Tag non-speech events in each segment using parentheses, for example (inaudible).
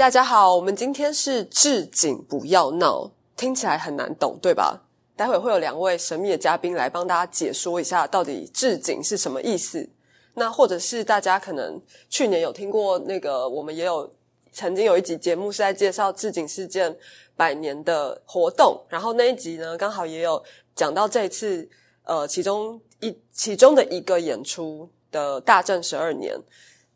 大家好，我们今天是置景不要闹，听起来很难懂，对吧？待会会有两位神秘的嘉宾来帮大家解说一下，到底置景是什么意思。那或者是大家可能去年有听过那个，我们也有曾经有一集节目是在介绍置景事件百年的活动，然后那一集呢，刚好也有讲到这一次呃其中一其中的一个演出的大正十二年。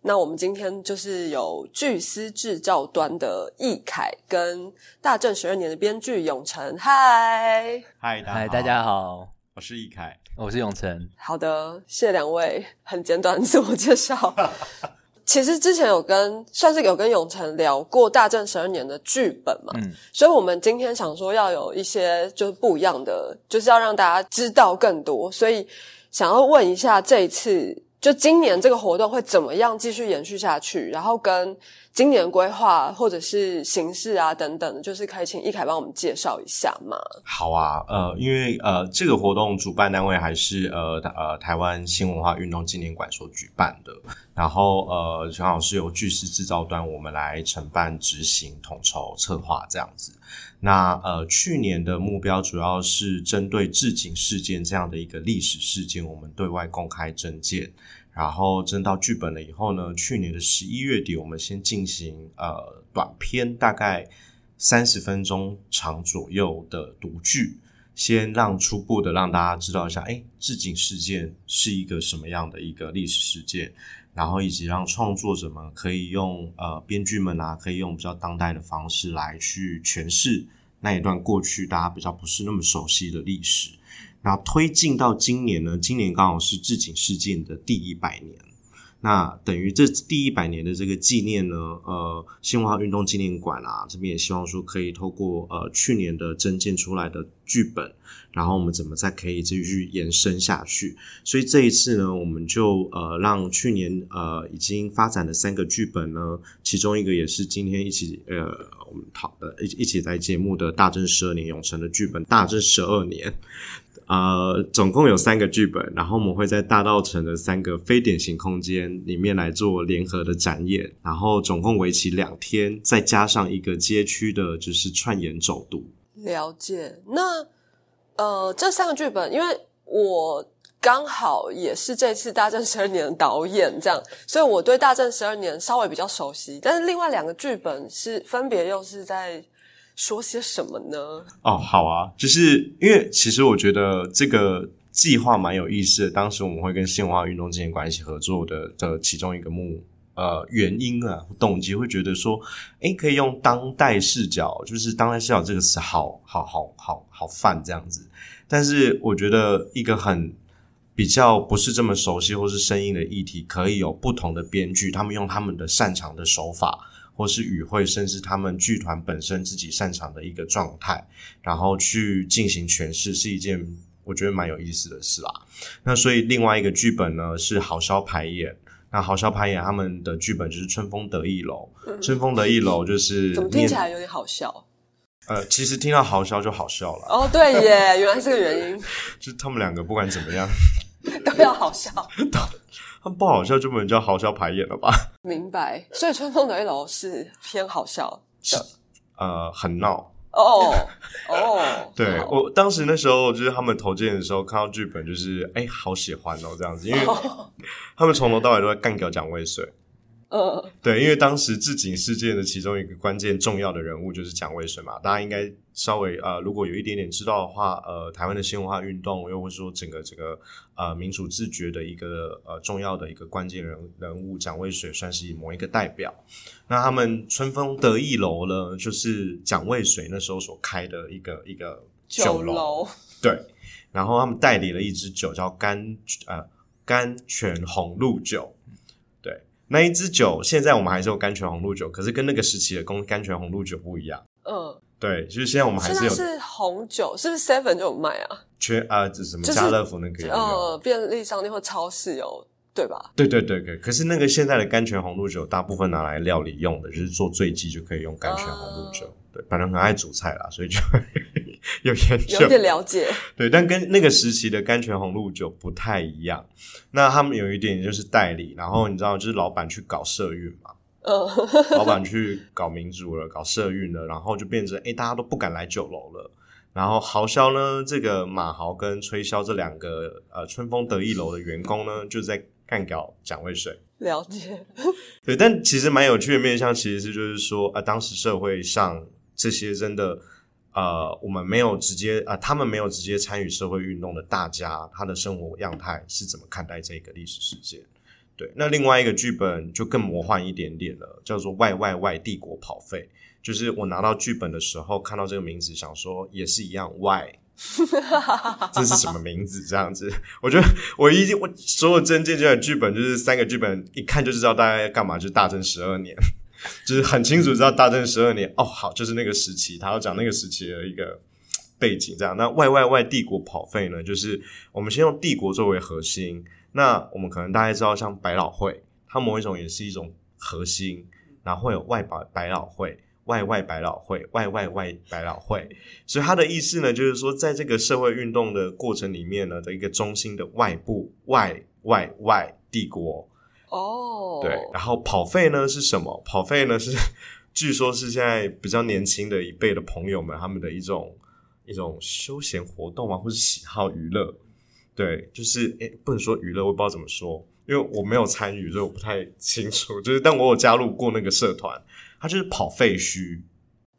那我们今天就是有巨思制造端的易凯跟大正十二年的编剧永成，嗨嗨嗨，大家好，我是易凯，我是永成。好的，谢谢两位很简短自我介绍。(laughs) 其实之前有跟算是有跟永成聊过大正十二年的剧本嘛，嗯，所以我们今天想说要有一些就是不一样的，就是要让大家知道更多，所以想要问一下这一次。就今年这个活动会怎么样继续延续下去？然后跟今年规划或者是形式啊等等，就是可以请易凯帮我们介绍一下吗？好啊，呃，因为呃这个活动主办单位还是呃呃台湾新文化运动纪念馆所举办的，然后呃正好是由巨石制造端我们来承办、执行、统筹、策划这样子。那呃去年的目标主要是针对置景事件这样的一个历史事件，我们对外公开征件。然后征到剧本了以后呢，去年的十一月底，我们先进行呃短片，大概三十分钟长左右的读剧，先让初步的让大家知道一下，哎，置景事件是一个什么样的一个历史事件，然后以及让创作者们可以用呃编剧们啊，可以用比较当代的方式来去诠释那一段过去大家比较不是那么熟悉的历史。然后推进到今年呢，今年刚好是置景事件的第一百年，那等于这第一百年的这个纪念呢，呃，新文化运动纪念馆啊，这边也希望说可以透过呃去年的增建出来的剧本，然后我们怎么再可以继续延伸下去？所以这一次呢，我们就呃让去年呃已经发展的三个剧本呢，其中一个也是今天一起呃我们讨的一一起在节目的大正十二年永成的剧本，大正十二年。呃，总共有三个剧本，然后我们会在大道城的三个非典型空间里面来做联合的展演，然后总共为期两天，再加上一个街区的，就是串演走读。了解。那呃，这三个剧本，因为我刚好也是这次大正十二年的导演，这样，所以我对大正十二年稍微比较熟悉。但是另外两个剧本是分别又是在。说些什么呢？哦，好啊，就是因为其实我觉得这个计划蛮有意思的。当时我们会跟新文化运动纪念馆一起合作的的其中一个目呃原因啊动机，会觉得说，哎，可以用当代视角，就是当代视角这个词，好好好好好泛这样子。但是我觉得一个很比较不是这么熟悉或是生硬的议题，可以有不同的编剧，他们用他们的擅长的手法。或是与会，甚至他们剧团本身自己擅长的一个状态，然后去进行诠释，是一件我觉得蛮有意思的事啦。那所以另外一个剧本呢是好笑排演，那好笑排演他们的剧本就是春风得意楼，春风得意楼就是 (laughs) 怎么听起来有点好笑？呃，其实听到好笑就好笑了。哦，对耶，原来是个原因，(laughs) 就是他们两个不管怎么样 (laughs) 都要好笑。他们不好笑就不能叫好笑排演了吧？(laughs) 明白。所以春风的一楼是偏好笑的，呃，很闹哦哦。(laughs) 对我当时那时候就是他们投件的时候，看到剧本就是哎，好喜欢哦这样子，因为 (laughs) 他们从头到尾都在干掉蒋渭水。嗯，对，因为当时置景事件的其中一个关键重要的人物就是蒋渭水嘛，大家应该稍微呃，如果有一点点知道的话，呃，台湾的新文化运动，又或者说整个这个呃民主自觉的一个呃重要的一个关键人人物，蒋渭水算是某一个代表。那他们春风得意楼呢，就是蒋渭水那时候所开的一个一个酒楼，对，然后他们代理了一支酒叫甘呃甘泉红露酒。那一支酒，现在我们还是有甘泉红露酒，可是跟那个时期的甘甘泉红露酒不一样。嗯，对，就是现在我们还是有是红酒，是不是 Seven 就有卖啊？全啊，这什么家乐福那个呃，便利商店或超市有，对吧？对对对对，可是那个现在的甘泉红露酒，大部分拿来料理用的，就是做醉鸡就可以用甘泉红露酒。对，反正很爱煮菜啦，所以就。有研究，有点了解。(laughs) 对，但跟那个时期的甘泉红露酒不太一样。那他们有一点就是代理，然后你知道，就是老板去搞社运嘛。嗯，老板去搞民主了，搞社运了，然后就变成哎，大家都不敢来酒楼了。然后豪销呢，这个马豪跟吹箫这两个呃春风得意楼的员工呢，就在干搞蒋渭水。了解。(laughs) 对，但其实蛮有趣的面向，其实是就是说，呃，当时社会上这些真的呃，我们没有直接呃，他们没有直接参与社会运动的大家，他的生活样态是怎么看待这个历史事件？对，那另外一个剧本就更魔幻一点点了，叫做《外外外帝国跑废》。就是我拿到剧本的时候，看到这个名字，想说也是一样，Why？(laughs) 这是什么名字？这样子，我觉得我一我所有真正的剧本就是三个剧本，一看就知道大概干嘛，就是大正十二年，就是很清楚知道大正十二年。哦，好，就是那个时期，他要讲那个时期的一个背景。这样，那外外外帝国跑废呢？就是我们先用帝国作为核心。那我们可能大家知道，像百老汇，它某一种也是一种核心，然后会有外百百老汇。外外百老汇，外外外百老汇，所以它的意思呢，就是说，在这个社会运动的过程里面呢，的一个中心的外部外外外帝国哦，对，然后跑费呢是什么？跑费呢是据说是现在比较年轻的一辈的朋友们他们的一种一种休闲活动啊，或是喜好娱乐，对，就是诶不能说娱乐，我不知道怎么说，因为我没有参与，所以我不太清楚。就是但我有加入过那个社团。它就是跑废墟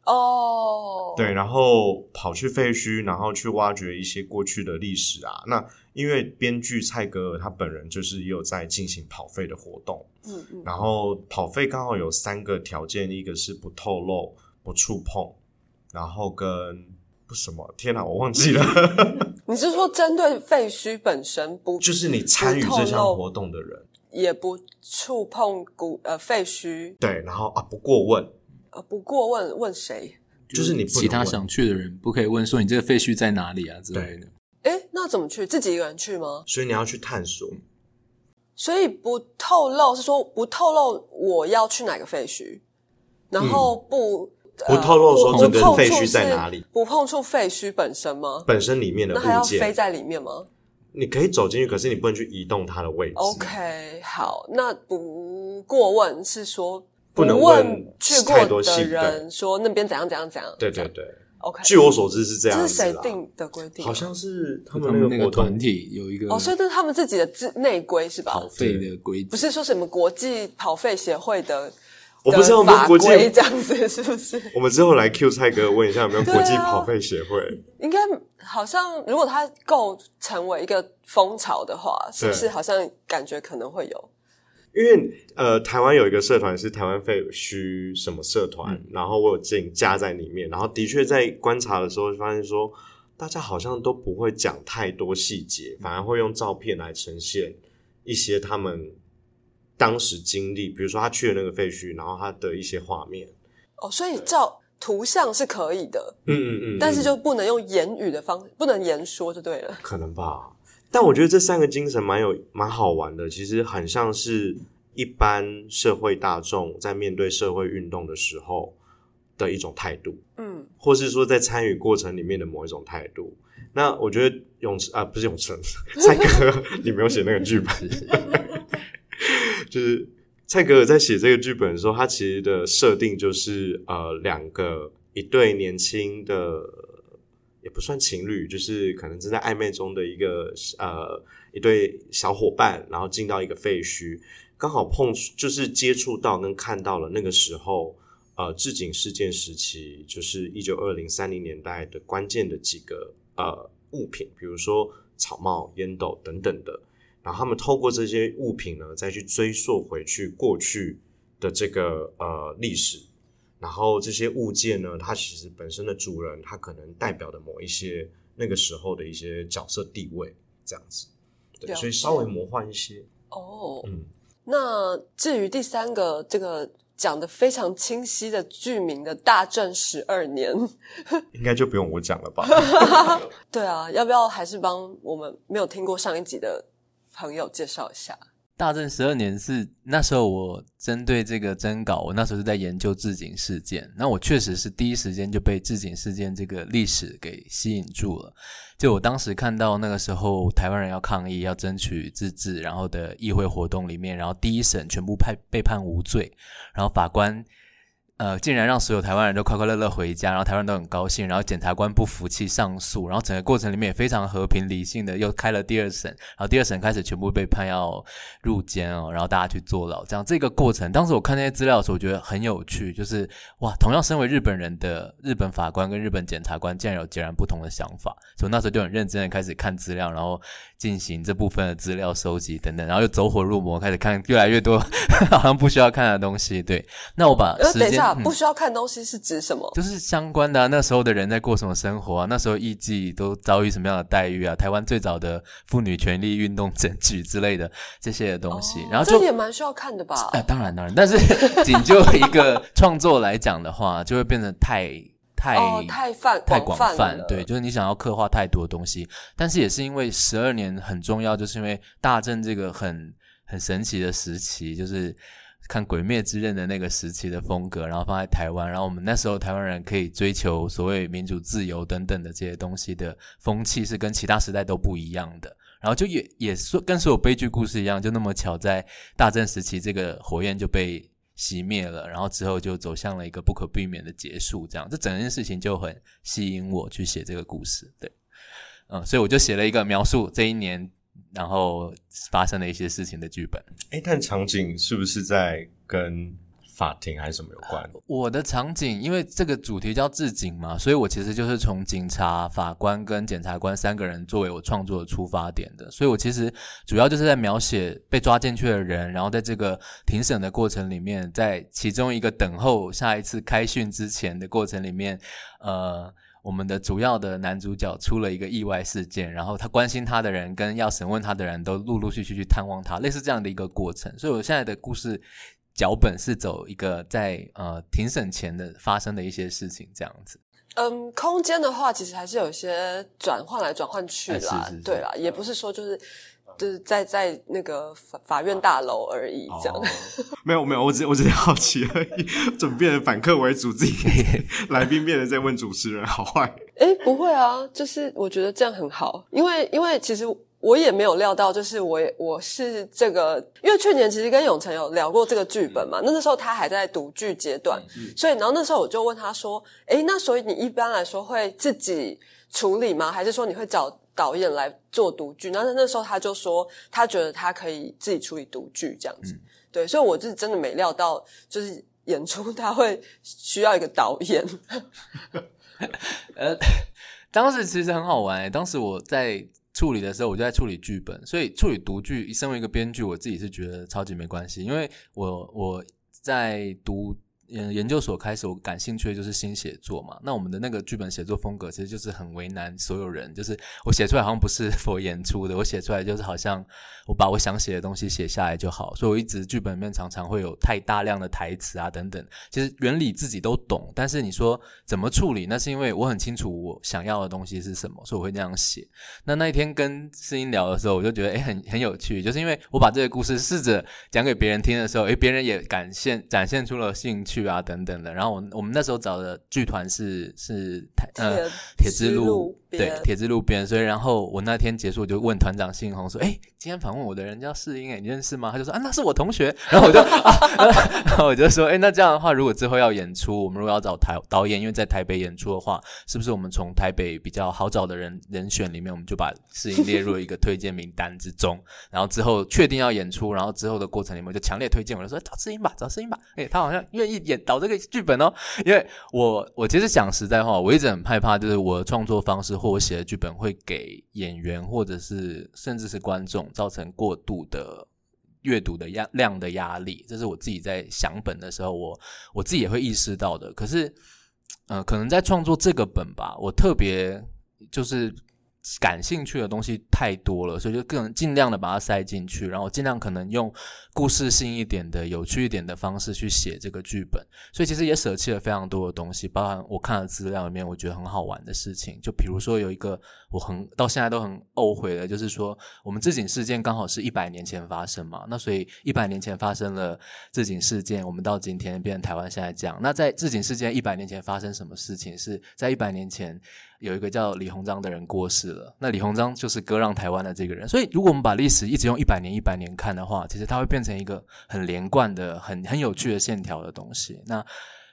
哦，对，然后跑去废墟，然后去挖掘一些过去的历史啊。那因为编剧蔡格尔他本人就是也有在进行跑废的活动，嗯嗯，然后跑废刚好有三个条件，一个是不透露、不触碰，然后跟不什么？天哪，我忘记了。(laughs) 你是说针对废墟本身不？就是你参与这项活动的人。也不触碰古呃废墟，对，然后啊不过问，呃不过问问谁？就是你其他想去的人不可以问说你这个废墟在哪里啊之类的。哎，那怎么去？自己一个人去吗？所以你要去探索。所以不透露是说不透露我要去哪个废墟，然后不不透露说这个废墟在哪里，不碰触废墟本身吗？本身里面的那还要飞在里面吗？你可以走进去，可是你不能去移动它的位置。OK，好，那不过问是说不能问去过的人说那边怎样怎样怎样。对对对，OK。据我所知是这样。这是谁定的规定？好像是他们那个团体有一个哦，所以这是他们自己的自内规是吧？跑费的规不是说什么国际跑费协会的。我不知道我们国际这样子是不是？我们之后来 Q 蔡哥问一下有没有国际跑费协会？应该好像，如果它够成为一个风潮的话，是不是好像感觉可能会有？因为呃，台湾有一个社团是台湾废墟什么社团，然后我有进加在里面，然后的确在观察的时候发现说，大家好像都不会讲太多细节，反而会用照片来呈现一些他们。当时经历，比如说他去了那个废墟，然后他的一些画面。哦，所以照图像是可以的，嗯嗯嗯，但是就不能用言语的方，不能言说就对了。可能吧，但我觉得这三个精神蛮有蛮好玩的，其实很像是一般社会大众在面对社会运动的时候的一种态度，嗯，或是说在参与过程里面的某一种态度。那我觉得永池啊，不是永池，(laughs) 蔡哥，你没有写那个剧本。(laughs) 就是蔡格尔在写这个剧本的时候，他其实的设定就是呃，两个一对年轻的也不算情侣，就是可能正在暧昧中的一个呃一对小伙伴，然后进到一个废墟，刚好碰就是接触到跟看到了那个时候呃置景事件时期，就是一九二零三零年代的关键的几个呃物品，比如说草帽、烟斗等等的。然后他们透过这些物品呢，再去追溯回去过去的这个呃历史，然后这些物件呢，它其实本身的主人，他可能代表的某一些那个时候的一些角色地位，这样子，对，所以稍微魔幻一些。哦，嗯，那至于第三个这个讲的非常清晰的剧名的大正十二年，(laughs) 应该就不用我讲了吧？对啊，要不要还是帮我们没有听过上一集的？朋友介绍一下，大正十二年是那时候我针对这个征稿，我那时候是在研究自警事件，那我确实是第一时间就被自警事件这个历史给吸引住了。就我当时看到那个时候台湾人要抗议、要争取自治，然后的议会活动里面，然后第一审全部判被判无罪，然后法官。呃，竟然让所有台湾人都快快乐乐回家，然后台湾人都很高兴，然后检察官不服气上诉，然后整个过程里面也非常和平理性的又开了第二审，然后第二审开始全部被判要入监哦，然后大家去坐牢，这样这个过程，当时我看那些资料的时候，我觉得很有趣，就是哇，同样身为日本人的日本法官跟日本检察官竟然有截然不同的想法，所以那时候就很认真的开始看资料，然后进行这部分的资料收集等等，然后又走火入魔，开始看越来越多 (laughs) 好像不需要看的东西。对，那我把时间。不需要看东西是指什么？就是相关的，啊那时候的人在过什么生活啊？那时候艺妓都遭遇什么样的待遇啊？台湾最早的妇女权利运动证据之类的这些的东西，然后这也蛮需要看的吧？哎，当然当然，但是 (laughs) 仅就一个创作来讲的话，就会变得太太太泛太广泛。对，就是你想要刻画太多东西，但是也是因为十二年很重要，就是因为大正这个很很神奇的时期，就是。看《鬼灭之刃》的那个时期的风格，然后放在台湾，然后我们那时候台湾人可以追求所谓民主自由等等的这些东西的风气是跟其他时代都不一样的。然后就也也说跟所有悲剧故事一样，就那么巧在大正时期这个火焰就被熄灭了，然后之后就走向了一个不可避免的结束。这样，这整件事情就很吸引我去写这个故事。对，嗯，所以我就写了一个描述这一年。然后发生的一些事情的剧本，哎，但场景是不是在跟法庭还是什么有关？我的场景，因为这个主题叫治警嘛，所以我其实就是从警察、法官跟检察官三个人作为我创作的出发点的，所以我其实主要就是在描写被抓进去的人，然后在这个庭审的过程里面，在其中一个等候下一次开训之前的过程里面，呃。我们的主要的男主角出了一个意外事件，然后他关心他的人跟要审问他的人都陆陆续续去探望他，类似这样的一个过程。所以我现在的故事脚本是走一个在呃庭审前的发生的一些事情这样子。嗯，空间的话，其实还是有一些转换来转换去啦，对啦，也不是说就是。就是在在那个法法院大楼而已，这样。没有没有，我只我只是好奇而已。怎么变成反客为主，自己 (laughs) 来宾变得在问主持人好坏？哎，不会啊，就是我觉得这样很好，因为因为其实我也没有料到，就是我我是这个，因为去年其实跟永成有聊过这个剧本嘛，那那时候他还在读剧阶段，所以然后那时候我就问他说：“诶，那所以你一般来说会自己处理吗？还是说你会找？”导演来做独剧，那那时候他就说，他觉得他可以自己处理独剧这样子，对，所以我是真的没料到，就是演出他会需要一个导演。(laughs) 呃，当时其实很好玩，当时我在处理的时候，我就在处理剧本，所以处理独剧，身为一个编剧，我自己是觉得超级没关系，因为我我在读。嗯，研究所开始，我感兴趣的就是新写作嘛。那我们的那个剧本写作风格，其实就是很为难所有人。就是我写出来好像不是 (laughs) 佛演出的，我写出来就是好像我把我想写的东西写下来就好。所以我一直剧本里面常常会有太大量的台词啊等等。其实原理自己都懂，但是你说怎么处理，那是因为我很清楚我想要的东西是什么，所以我会那样写。那那一天跟诗音聊的时候，我就觉得诶很很有趣，就是因为我把这个故事试着讲给别人听的时候，诶别人也展现展现出了兴趣。剧啊等等的，然后我我们那时候找的剧团是是台呃铁之路对铁之路边，所以然后我那天结束就问团长信宏说：“哎，今天访问我的人叫世英，哎，你认识吗？”他就说：“啊，那是我同学。(laughs) ”然后我就 (laughs) 啊，然后我就说：“哎，那这样的话，如果之后要演出，我们如果要找台导演，因为在台北演出的话，是不是我们从台北比较好找的人人选里面，我们就把世英列入一个推荐名单之中？然后之后确定要演出，然后之后的过程里面就强烈推荐，我就说找世英吧，找世英吧。哎，他好像愿意。演导这个剧本哦，因为我我其实讲实在话，我一直很害怕，就是我的创作方式或我写的剧本会给演员或者是甚至是观众造成过度的阅读的压量的压力，这是我自己在想本的时候，我我自己也会意识到的。可是，呃，可能在创作这个本吧，我特别就是。感兴趣的东西太多了，所以就更尽量的把它塞进去，然后尽量可能用故事性一点的、有趣一点的方式去写这个剧本。所以其实也舍弃了非常多的东西，包含我看了资料里面，我觉得很好玩的事情。就比如说有一个我很到现在都很懊悔的，就是说我们自警事件刚好是一百年前发生嘛，那所以一百年前发生了自警事件，我们到今天变成台湾现在这样。那在自警事件一百年前发生什么事情？是在一百年前。有一个叫李鸿章的人过世了，那李鸿章就是割让台湾的这个人。所以，如果我们把历史一直用一百年、一百年看的话，其实它会变成一个很连贯的、很很有趣的线条的东西。那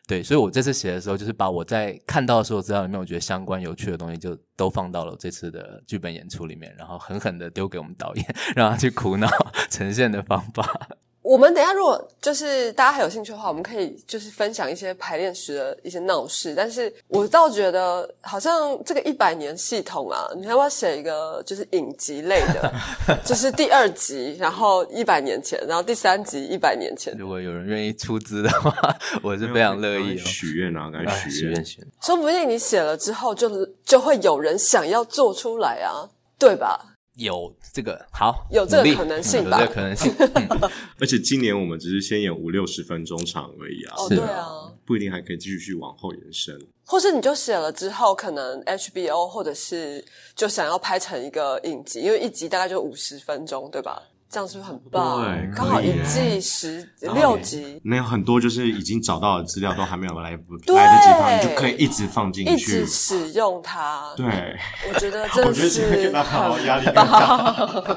对，所以我这次写的时候，就是把我在看到的所有资料里面，我觉得相关有趣的东西，就都放到了这次的剧本演出里面，然后狠狠的丢给我们导演，(laughs) 让他去苦恼 (laughs) 呈现的方法。我们等一下，如果就是大家还有兴趣的话，我们可以就是分享一些排练时的一些闹事。但是我倒觉得，好像这个一百年系统啊，你要不要写一个就是影集类的，(laughs) 就是第二集，然后一百年前，然后第三集一百年前。如果有人愿意出资的话，我是非常乐意许愿啊，该许愿先。说不定你写了之后，就就会有人想要做出来啊，对吧？有这个好，有这个可能性吧？有这个可能性。(laughs) 而且今年我们只是先演五六十分钟场而已啊，哦，对啊，不一定还可以继续往后延伸。或是你就写了之后，可能 HBO 或者是就想要拍成一个影集，因为一集大概就五十分钟，对吧？这样是不是很棒？对，刚好一季十六集，那有很多就是已经找到的资料都还没有来不来得及放，你就可以一直放进去，一直使用它。对，我觉得真的 (laughs) 是压力大。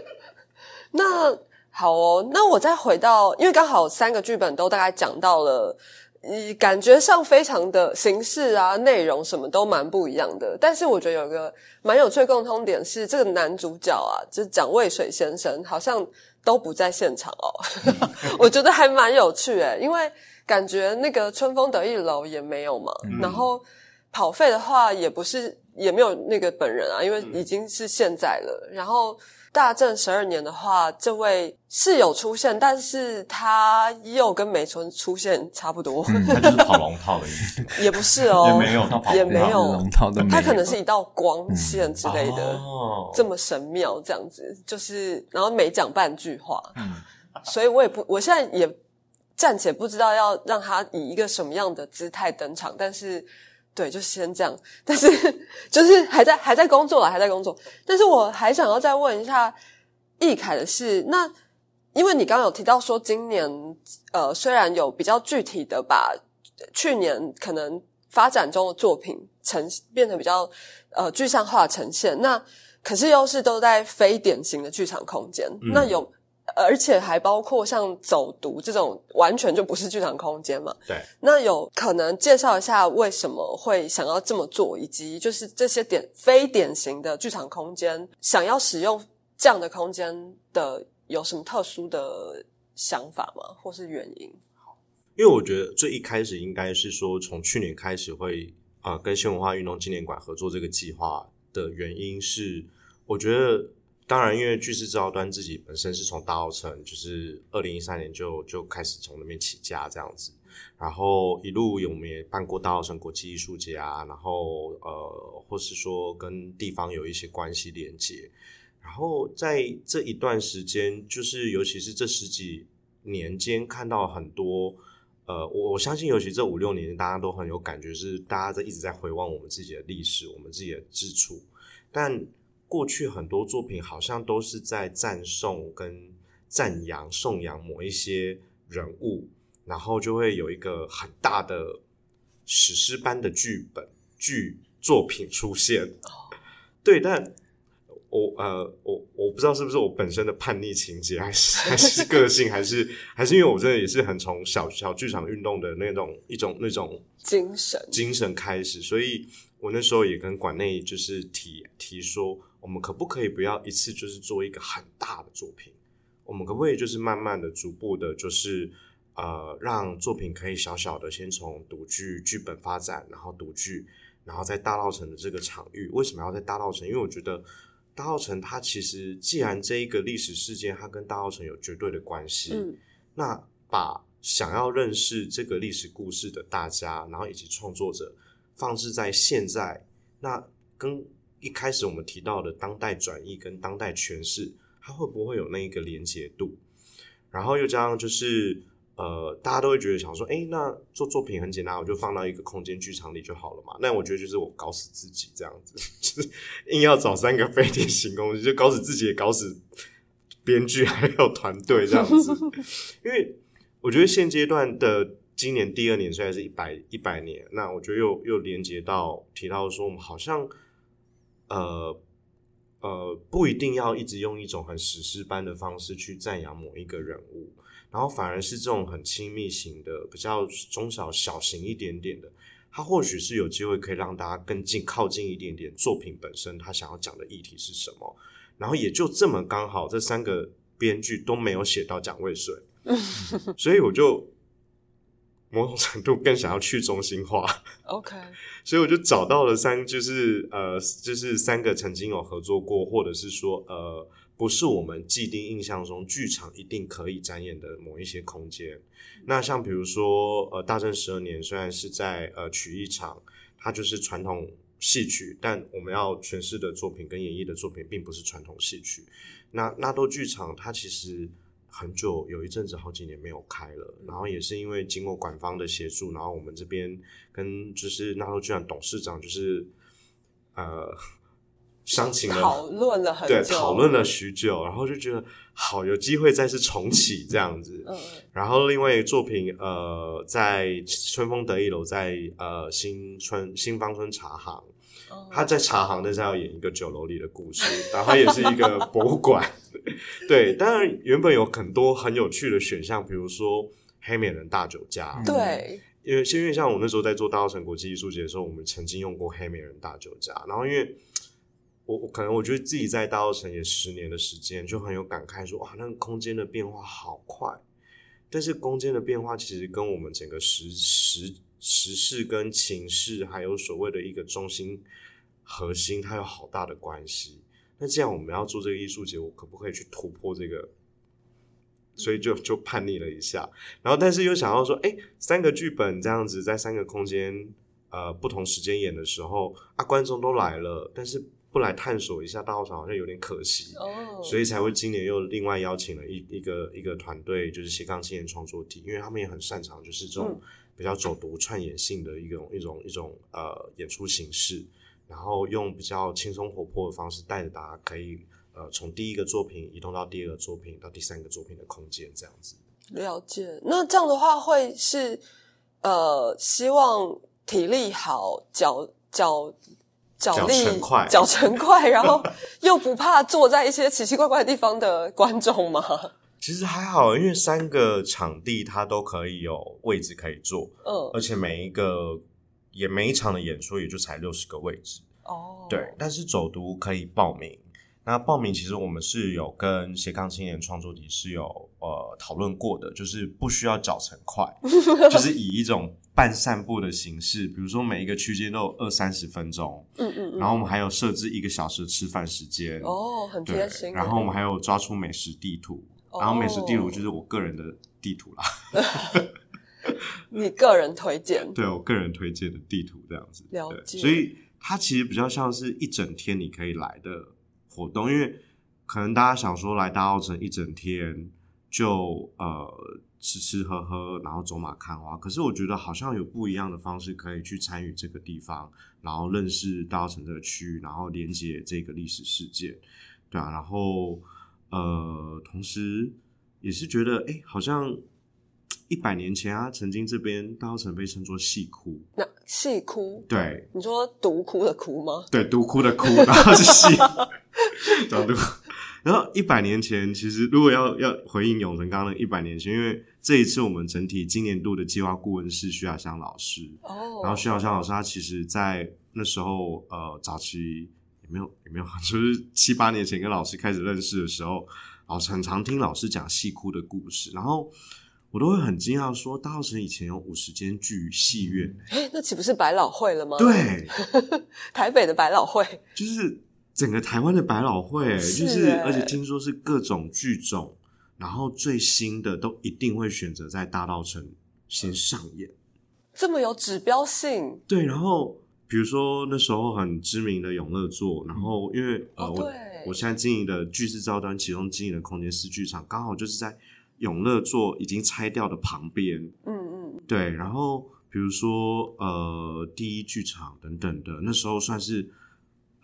(laughs) 那好哦，那我再回到，因为刚好三个剧本都大概讲到了。你感觉上非常的形式啊，内容什么都蛮不一样的。但是我觉得有一个蛮有趣共通点是，这个男主角啊，就是蒋渭水先生，好像都不在现场哦。(laughs) (laughs) 我觉得还蛮有趣诶，因为感觉那个春风得意楼也没有嘛，然后跑费的话也不是也没有那个本人啊，因为已经是现在了。然后。大正十二年的话，这位是有出现，但是他又跟美村出现差不多。他就是跑龙套的意思，(laughs) 也不是哦，(laughs) 也没有，也没有。龙套的，他可能是一道光线之类的，这么神妙这样子，就是然后没讲半句话，嗯，所以我也不，我现在也暂且不知道要让他以一个什么样的姿态登场，但是。对，就先这样。但是就是还在还在工作了，还在工作。但是我还想要再问一下易凯的是，那因为你刚刚有提到说，今年呃虽然有比较具体的把去年可能发展中的作品呈变得比较呃具象化呈现，那可是又是都在非典型的剧场空间，那有。而且还包括像走读这种，完全就不是剧场空间嘛。对。那有可能介绍一下为什么会想要这么做，以及就是这些典非典型的剧场空间，想要使用这样的空间的有什么特殊的想法吗？或是原因？好，因为我觉得最一开始应该是说，从去年开始会啊跟新文化运动纪念馆合作这个计划的原因是，我觉得。当然，因为巨石制造端自己本身是从大澳城，就是二零一三年就就开始从那边起家这样子，然后一路我们也办过大澳城国际艺术节啊，然后呃，或是说跟地方有一些关系连接，然后在这一段时间，就是尤其是这十几年间，看到很多呃，我我相信，尤其这五六年，大家都很有感觉，是大家在一直在回望我们自己的历史，我们自己的支出，但。过去很多作品好像都是在赞颂跟赞扬、颂扬某一些人物，然后就会有一个很大的史诗般的剧本剧作品出现。对，但我呃，我我不知道是不是我本身的叛逆情节，还是还是个性，还是还是因为我真的也是很从小小剧场运动的那种一种那种精神精神开始，所以我那时候也跟馆内就是提提说。我们可不可以不要一次就是做一个很大的作品？我们可不可以就是慢慢的、逐步的，就是呃，让作品可以小小的先从独剧剧本发展，然后独剧，然后在大稻城的这个场域，为什么要在大稻城？因为我觉得大稻城它其实既然这一个历史事件它跟大稻城有绝对的关系，嗯，那把想要认识这个历史故事的大家，然后以及创作者放置在现在，那跟一开始我们提到的当代转译跟当代诠释，它会不会有那一个连结度？然后又加上就是呃，大家都会觉得想说，哎，那做作品很简单，我就放到一个空间剧场里就好了嘛。那我觉得就是我搞死自己这样子，(laughs) 就是硬要找三个非典型公司，就搞死自己，也搞死编剧还有团队这样子。因为我觉得现阶段的今年第二年虽然是一百一百年，那我觉得又又连接到提到说，我们好像呃。呃，不一定要一直用一种很史诗般的方式去赞扬某一个人物，然后反而是这种很亲密型的、比较中小小型一点点的，它或许是有机会可以让大家更近、靠近一点点作品本身，他想要讲的议题是什么。然后也就这么刚好，这三个编剧都没有写到蒋渭水，(laughs) 所以我就。某种程度更想要去中心化，OK，(laughs) 所以我就找到了三，就是呃，就是三个曾经有合作过，或者是说呃，不是我们既定印象中剧场一定可以展演的某一些空间。那像比如说呃，大正十二年虽然是在呃曲艺场，它就是传统戏曲，但我们要诠释的作品跟演绎的作品并不是传统戏曲。那纳多剧场它其实。很久有一阵子好几年没有开了，然后也是因为经过官方的协助，然后我们这边跟就是纳豆剧团董事长就是呃商情了讨论了很久，对，讨论了许久，然后就觉得好有机会再次重启这样子。嗯，然后另外一个作品呃在春风得意楼在呃新春新芳村茶行。他在茶行，但是要演一个酒楼里的故事，(laughs) 然后也是一个博物馆。(laughs) 对，当然原本有很多很有趣的选项，比如说黑美人大酒家。对，因为因为像我那时候在做大稻城国际艺术节的时候，我们曾经用过黑美人大酒家。然后因为我我可能我觉得自己在大稻城也十年的时间，就很有感慨，说哇，那个空间的变化好快。但是空间的变化其实跟我们整个时时时事跟情势，还有所谓的一个中心。核心它有好大的关系，那既然我们要做这个艺术节，我可不可以去突破这个？所以就就叛逆了一下，然后但是又想要说，哎，三个剧本这样子在三个空间呃不同时间演的时候啊，观众都来了，但是不来探索一下大道场好像有点可惜哦，所以才会今年又另外邀请了一一个一个团队，就是斜杠青年创作体，因为他们也很擅长就是这种比较走读串演性的一种一种一种呃演出形式。然后用比较轻松活泼的方式带着大家，可以呃从第一个作品移动到第二个作品到第三个作品的空间这样子。了解，那这样的话会是呃希望体力好，脚脚脚力快，脚程快，然后又不怕坐在一些奇奇怪怪的地方的观众吗？其实还好，因为三个场地它都可以有位置可以坐，嗯，而且每一个。也每一场的演出也就才六十个位置哦，对，但是走读可以报名。那报名其实我们是有跟斜杠青年创作体是有呃讨论过的，就是不需要脚程快，就是以一种半散步的形式，比如说每一个区间都有二三十分钟，嗯嗯，然后我们还有设置一个小时吃饭时间哦，很贴心。然后我们还有抓出美食地图，然后美食地图就是我个人的地图啦。(laughs) 你个人推荐？对我个人推荐的地图这样子，了解。所以它其实比较像是一整天你可以来的活动，因为可能大家想说来大澳城一整天就呃吃吃喝喝，然后走马看花。可是我觉得好像有不一样的方式可以去参与这个地方，然后认识大澳城这个区域，然后连接这个历史事件，对啊。然后呃，同时也是觉得哎，好像。一百年前啊，曾经这边大稻城被称作戏窟。那戏窟？对，你说独窟的窟吗？(laughs) 对，独窟的窟，然后是戏。讲独。然后一百年前，其实如果要要回应永成刚刚的一百年前，因为这一次我们整体今年度的计划顾问是徐亚香老师。哦。然后徐亚香老师他其实在那时候呃早期也没有也没有，(laughs) 就是七八年前跟老师开始认识的时候，老师很常听老师讲戏哭的故事，然后。我都会很惊讶，说大澳城以前有五十间剧戏院，哎，那岂不是百老汇了吗？对，(laughs) 台北的百老汇就是整个台湾的百老汇，就是而且听说是各种剧种，然后最新的都一定会选择在大道城先上演，这么有指标性。对，然后比如说那时候很知名的永乐座，然后因为呃我我现在经营的巨资招端其中经营的空间是剧场，刚好就是在永乐座已经拆掉的旁边，嗯嗯，对，然后比如说呃第一剧场等等的，那时候算是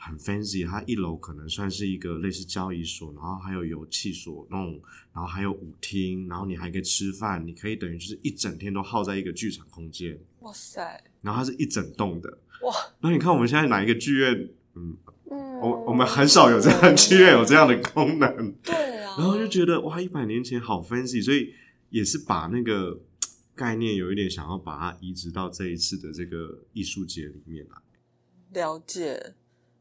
很 fancy，它一楼可能算是一个类似交易所，然后还有油气所那种，然后还有舞厅，然后你还可以吃饭，你可以等于就是一整天都耗在一个剧场空间，哇塞，然后它是一整栋的。哇，那你看我们现在哪一个剧院，嗯，嗯，我我们很少有这样的剧院有这样的功能，对啊，然后就觉得哇，一百年前好 fancy，所以也是把那个概念有一点想要把它移植到这一次的这个艺术节里面来。了解，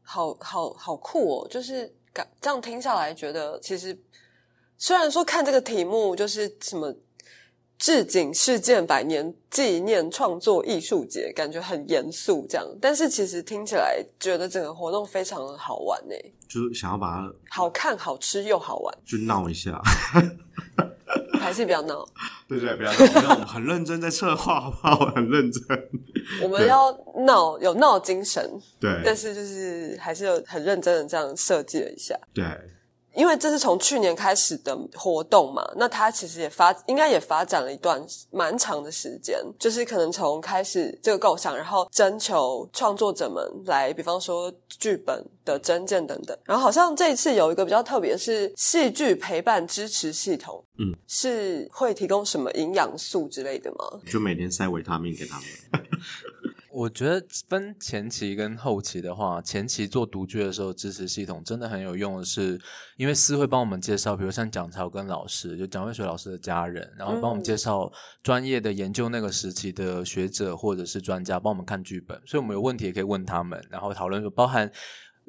好好好酷哦！就是感这样听下来，觉得其实虽然说看这个题目就是什么“致敬事件百年纪念创作艺术节”，感觉很严肃这样，但是其实听起来觉得整个活动非常的好玩呢，就是想要把它好看、好吃又好玩，就闹一下，(laughs) 还是比较闹。(laughs) 对对，不要闹，我们很认真在策划，好不好？很认真，(laughs) 我们要闹，有闹精神，对但是就是还是有很认真的这样设计了一下。对，因为这是从去年开始的活动嘛，那它其实也发应该也发展了一段蛮长的时间，就是可能从开始这个构想，然后征求创作者们来，比方说剧本的征件等等，然后好像这一次有一个比较特别是戏剧陪伴支持系统，嗯，是会提供什么营养素之类的吗？就每天塞维他命给他们。我觉得分前期跟后期的话，前期做独居的时候，支持系统真的很有用的是，因为思会帮我们介绍，比如像蒋朝跟老师，就蒋渭水老师的家人，然后帮我们介绍专业的研究那个时期的学者或者是专家，帮我们看剧本，所以我们有问题也可以问他们，然后讨论，包含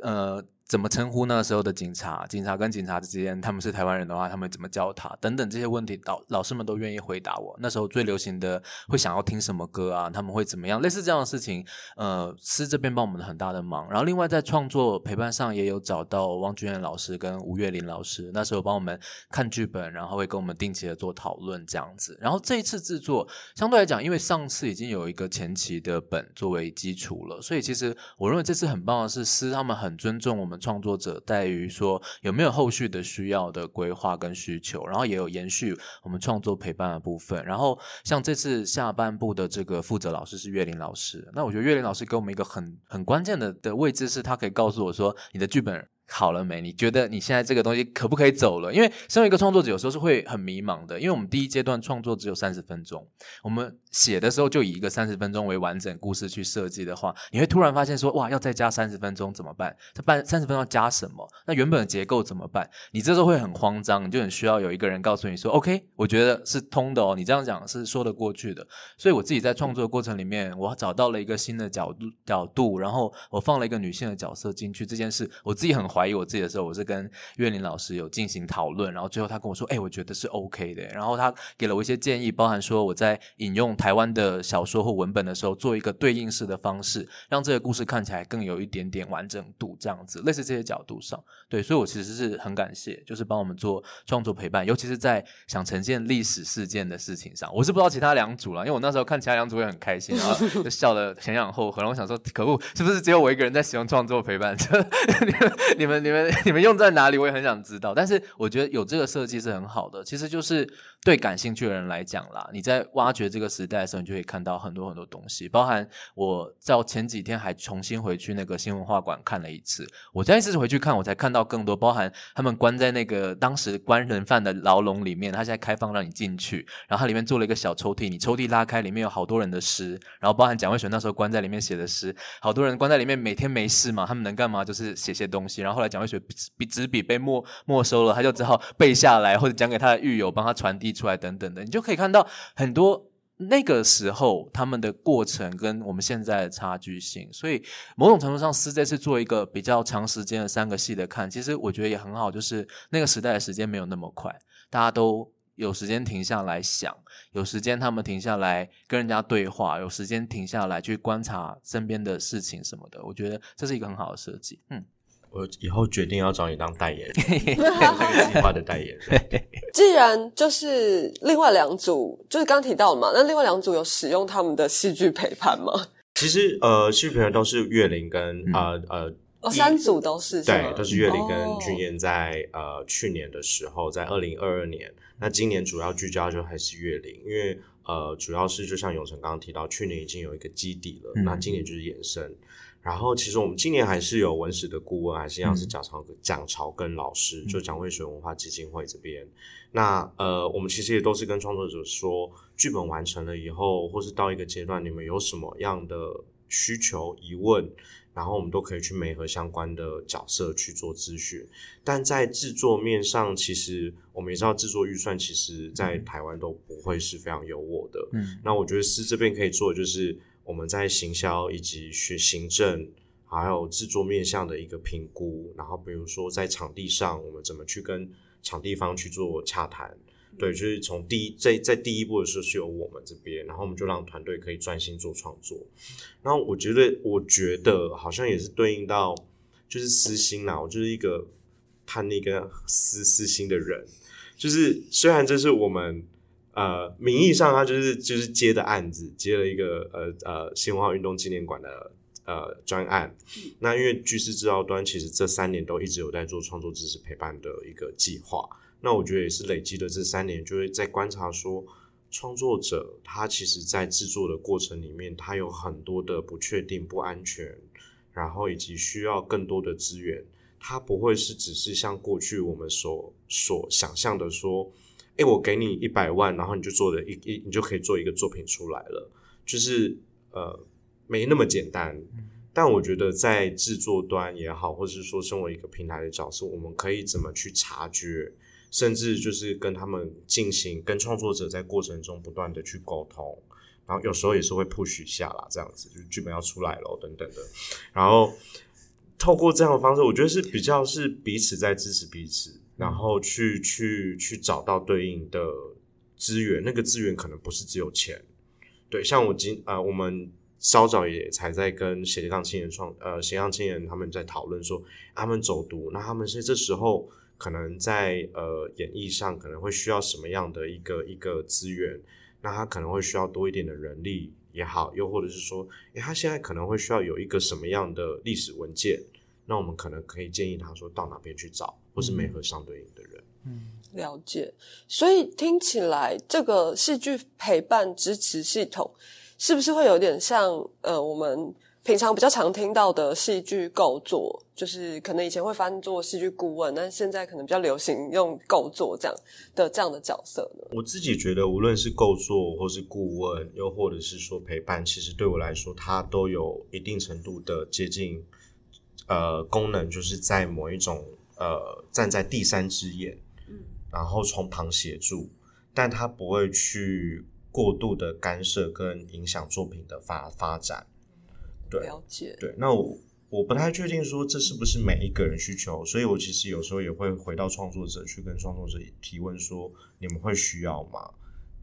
呃。怎么称呼那时候的警察？警察跟警察之间，他们是台湾人的话，他们怎么叫他？等等这些问题，老老师们都愿意回答我。那时候最流行的会想要听什么歌啊？他们会怎么样？类似这样的事情，呃，师这边帮我们很大的忙。然后另外在创作陪伴上也有找到汪君燕老师跟吴月玲老师，那时候帮我们看剧本，然后会跟我们定期的做讨论这样子。然后这一次制作相对来讲，因为上次已经有一个前期的本作为基础了，所以其实我认为这次很棒的是师他们很尊重我们创作者，在于说有没有后续的需要的规划跟需求，然后也有延续我们创作陪伴的部分。然后像这次下半部的这个负责老师是岳林老师，那我觉得岳林老师给我们一个很很关键的的位置，是他可以告诉我说你的剧本。好了没？你觉得你现在这个东西可不可以走了？因为身为一个创作者，有时候是会很迷茫的。因为我们第一阶段创作只有三十分钟，我们写的时候就以一个三十分钟为完整故事去设计的话，你会突然发现说，哇，要再加三十分钟怎么办？这半三十分钟要加什么？那原本的结构怎么办？你这时候会很慌张，你就很需要有一个人告诉你说，OK，我觉得是通的哦，你这样讲是说得过去的。所以我自己在创作过程里面，我找到了一个新的角度角度，然后我放了一个女性的角色进去。这件事我自己很怀疑我自己的时候，我是跟岳林老师有进行讨论，然后最后他跟我说，哎、我觉得是 OK 的。然后他给了我一些建议，包含说我在引用台湾的小说或文本的时候，做一个对应式的方式，让这个故事看起来更有一点点完整度，这样子，类似这些角度上，对，所以我其实是很感谢，就是帮我们做创作陪伴，尤其是在想呈现历史事件的事情上，我是不知道其他两组了，因为我那时候看其他两组也很开心，然后 (laughs) 就笑得前仰后合，然后我想说，可恶，是不是只有我一个人在使用创作陪伴？(laughs) 你你们、你们、(laughs) 你们用在哪里？我也很想知道。但是我觉得有这个设计是很好的，其实就是对感兴趣的人来讲啦，你在挖掘这个时代的时候，你就可以看到很多很多东西，包含我在前几天还重新回去那个新文化馆看了一次，我再一次回去看，我才看到更多，包含他们关在那个当时关人犯的牢笼里面，他现在开放让你进去，然后它里面做了一个小抽屉，你抽屉拉开，里面有好多人的诗，然后包含蒋渭水那时候关在里面写的诗，好多人关在里面，每天没事嘛，他们能干嘛？就是写些东西。然后后来蒋渭水笔纸笔被没没收了，他就只好背下来，或者讲给他的狱友帮他传递出来等等的，你就可以看到很多。那个时候他们的过程跟我们现在的差距性，所以某种程度上，是这次做一个比较长时间的三个系的看，其实我觉得也很好，就是那个时代的时间没有那么快，大家都有时间停下来想，有时间他们停下来跟人家对话，有时间停下来去观察身边的事情什么的，我觉得这是一个很好的设计。嗯，我以后决定要找你当代言人，(laughs) 这个计划的代言人。(laughs) 既然就是另外两组，就是刚提到的嘛，那另外两组有使用他们的戏剧陪伴吗？其实呃，戏剧陪伴都是岳林跟呃呃。哦，三组都是对，都是岳林跟哦俊彦在呃去年的时候，在二零二二年，那今年主要聚焦就还是岳林，因为呃主要是就像永成刚刚提到，去年已经有一个基底了，嗯那今年就是延伸。然后其实我们今年还是有文史的顾问，还是一样是嗯蒋朝蒋朝根老师，就蒋渭水文化基金会这边。那呃，我们其实也都是跟创作者说，剧本完成了以后，或是到一个阶段，你们有什么样的需求疑问，然后我们都可以去媒合相关的角色去做咨询。但在制作面上，其实我们也知道，制作预算其实在台湾都不会是非常有我的。嗯那我觉得是这边可以做的就是我们在行销以及学行政。还有制作面向的一个评估，然后比如说在场地上，我们怎么去跟场地方去做洽谈，对，就是从第一在在第一步的时候是由我们这边，然后我们就让团队可以专心做创作。然后我觉得，我觉得好像也是对应到就是私心啦，我就是一个叛逆跟私私心的人，就是虽然这是我们呃名义上他就是就是接的案子，接了一个呃呃新文化运动纪念馆的。呃，专案，那因为居士制造端其实这三年都一直有在做创作知识陪伴的一个计划，那我觉得也是累积的这三年，就会在观察说，创作者他其实在制作的过程里面，他有很多的不确定、不安全，然后以及需要更多的资源，他不会是只是像过去我们所所想象的说，诶，我给你一百万，然后你就做的一一你就可以做一个作品出来了，就是呃没那么简单。但我觉得在制作端也好，或是说身为一个平台的角色，我们可以怎么去察觉，甚至就是跟他们进行跟创作者在过程中不断的去沟通，然后有时候也是会 push 一下啦，这样子就是剧本要出来了等等的，然后透过这样的方式，我觉得是比较是彼此在支持彼此，然后去去去找到对应的资源，那个资源可能不是只有钱，对，像我今啊、呃、我们。稍早也才在跟斜杠青年创呃斜杠青年他们在讨论说他们走读，那他们是这时候可能在呃演艺上可能会需要什么样的一个一个资源，那他可能会需要多一点的人力也好，又或者是说，诶他现在可能会需要有一个什么样的历史文件，那我们可能可以建议他说到哪边去找，或是没和相对应的人。嗯，了解。所以听起来这个戏剧陪伴支持系统。是不是会有点像呃，我们平常比较常听到的戏剧构作，就是可能以前会翻做戏剧顾问，但现在可能比较流行用构作这样的这样的角色呢？我自己觉得，无论是构作，或是顾问，又或者是说陪伴，其实对我来说，它都有一定程度的接近呃功能，就是在某一种呃站在第三只眼，嗯，然后从旁协助，但他不会去。过度的干涉跟影响作品的发发展，对，了解，对。那我我不太确定说这是不是每一个人需求，所以我其实有时候也会回到创作者去跟创作者提问说，你们会需要吗？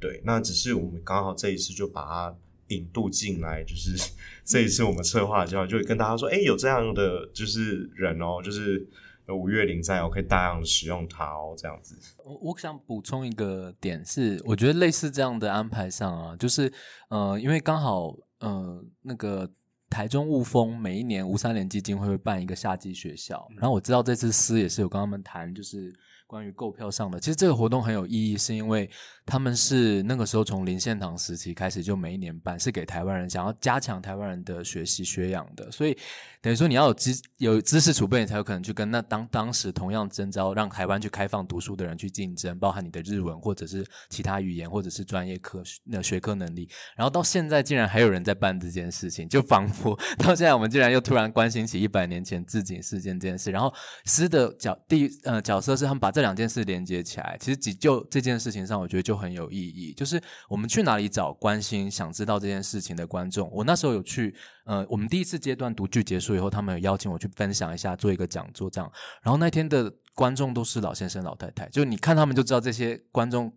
对，那只是我们刚好这一次就把它引渡进来，就是 (laughs) 这一次我们策划的时候就跟大家说，哎，有这样的就是人哦，就是。有五月零三，我可以大量的使用它哦，这样子。我我想补充一个点是，我觉得类似这样的安排上啊，就是呃，因为刚好呃那个台中雾峰每一年吴三连基金会会办一个夏季学校，然后我知道这次师也是有跟他们谈，就是关于购票上的。其实这个活动很有意义，是因为他们是那个时候从林献堂时期开始就每一年办，是给台湾人想要加强台湾人的学习学养的，所以。等于说你要有知有知识储备，你才有可能去跟那当当时同样征招让台湾去开放读书的人去竞争，包含你的日文或者是其他语言或者是专业科那学科能力。然后到现在竟然还有人在办这件事情，就仿佛到现在我们竟然又突然关心起一百年前自警事件这件事。然后诗的角第呃角色是他们把这两件事连接起来，其实就这件事情上，我觉得就很有意义。就是我们去哪里找关心想知道这件事情的观众？我那时候有去。呃，我们第一次阶段读剧结束以后，他们有邀请我去分享一下，做一个讲座这样。然后那天的观众都是老先生、老太太，就你看他们就知道这些观众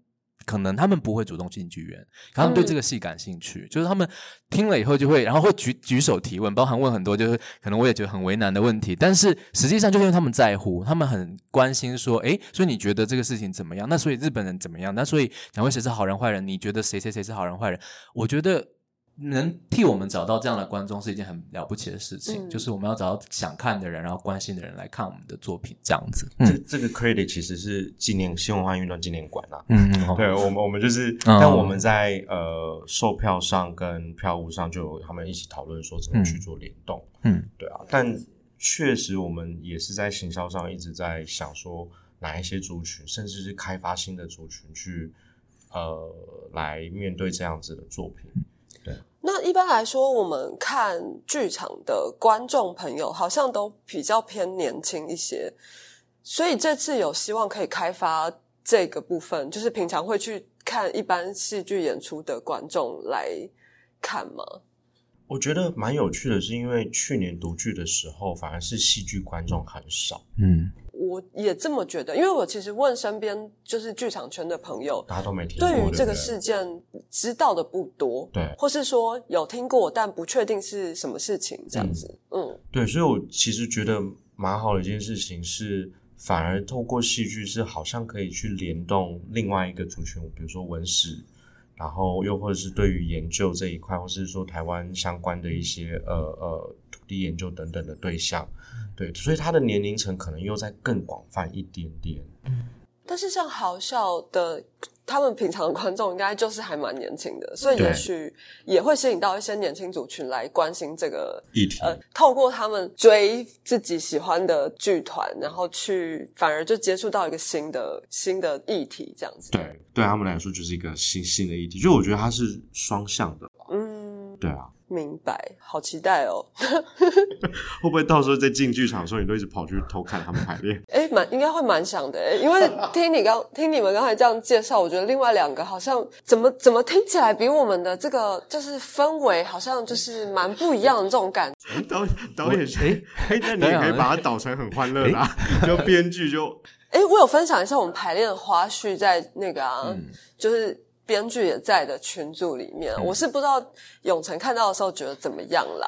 可能他们不会主动进剧院，可他们对这个戏感兴趣，嗯、就是他们听了以后就会，然后会举举手提问，包含问很多就是可能我也觉得很为难的问题，但是实际上就因为他们在乎，他们很关心说，诶，所以你觉得这个事情怎么样？那所以日本人怎么样？那所以两位谁是好人坏人？你觉得谁谁谁是好人坏人？我觉得。能替我们找到这样的观众是一件很了不起的事情，嗯就是我们要找到想看的人，然后关心的人来看我们的作品，这样子。这这个 credit 其实是纪念新文化运动纪念馆啦。嗯嗯，对我们，我们就是，嗯但我们在呃售票上跟票务上就有他们一起讨论说怎么去做联动。嗯，对啊，但确实我们也是在行销上一直在想说哪一些族群，甚至是开发新的族群去呃来面对这样子的作品。那一般来说，我们看剧场的观众朋友好像都比较偏年轻一些，所以这次有希望可以开发这个部分，就是平常会去看一般戏剧演出的观众来看吗？我觉得蛮有趣的，是因为去年读剧的时候，反而是戏剧观众很少，嗯我也这么觉得，因为我其实问身边就是剧场圈的朋友，大家都没听过。对于这个事件知道的不多，对。或是说有听过但不确定是什么事情这样子，嗯。对，所以我其实觉得蛮好的一件事情是，反而透过戏剧是好像可以去联动另外一个族群，比如说文史，然后又或者是对于研究这一块，或是说台湾相关的一些呃呃土地研究等等的对象，对，所以他的年龄层可能又在更广泛一点点。但是像好笑的，他们平常的观众应该就是还蛮年轻的，所以也许也会吸引到一些年轻族群来关心这个。议题，呃，透过他们追自己喜欢的剧团，然后去反而就接触到一个新的新的议题，这样子。，对，对他们来说就是一个新新的议题，就我觉得它是双向的，嗯，对啊。明白，好期待哦。(laughs) 会不会到时候在进剧场的时候，你都一直跑去偷看他们排练？(laughs) 哎，蛮应该会蛮想的诶，因为听你刚听你们刚才这样介绍，我觉得另外两个好像怎么怎么听起来比我们的这个就是氛围好像就是蛮不一样的这种感觉。导导演是诶哎，那你也可以把它导成很欢乐啦，(laughs) 就编剧就哎，我有分享一下我们排练的花絮，在那个啊，嗯就是编剧也在的群组里面，我是不知道永成看到的时候觉得怎么样啦。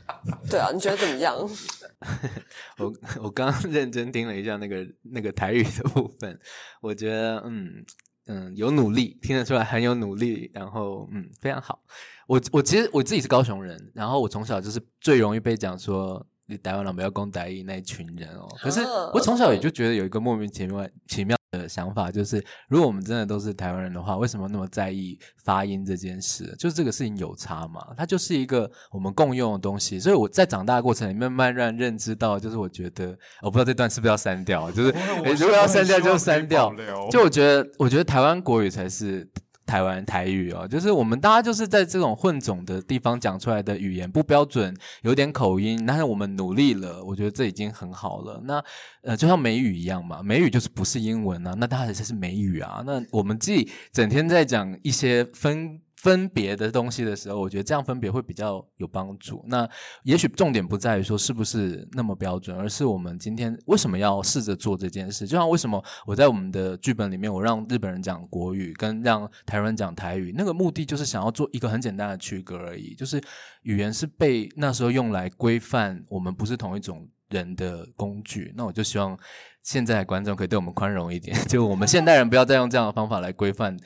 (laughs) 对啊，你觉得怎么样？(laughs) 我我刚刚认真听了一下那个那个台语的部分，我觉得嗯嗯有努力，听得出来很有努力，然后嗯非常好。我我其实我自己是高雄人，然后我从小就是最容易被讲说你台湾人不要攻台语那一群人哦。可是啊我从小也就觉得有一个莫名其妙奇妙的想法，就是如果我们真的都是台湾人的话，为什么那么在意发音这件事？就是这个事情有差嘛？它就是一个我们共用的东西。所以我在长大的过程里面，慢慢认知到，就是我觉得我不知道这段是不是要删掉啊，就是诶如果要删掉就删掉。就我觉得，我觉得台湾国语才是台湾台语哦，就是我们大家就是在这种混种的地方讲出来的语言不标准，有点口音，但是我们努力了，我觉得这已经很好了。那呃，就像美语一样嘛，美语就是不是英文啊，那它还是是美语啊。那我们自己整天在讲一些分。分别的东西的时候，我觉得这样分别会比较有帮助。那也许重点不在于说是不是那么标准，而是我们今天为什么要试着做这件事。就像为什么我在我们的剧本里面，我让日本人讲国语，跟让台湾人讲台语，那个目的就是想要做一个很简单的区隔而已。就是语言是被那时候用来规范我们不是同一种人的工具。那我就希望现在的观众可以对我们宽容一点，(laughs) 就我们现代人不要再用这样的方法来规范。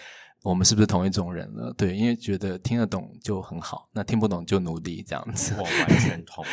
我们是不是同一种人了？对，因为觉得听得懂就很好，那听不懂就努力这样子。我完全同。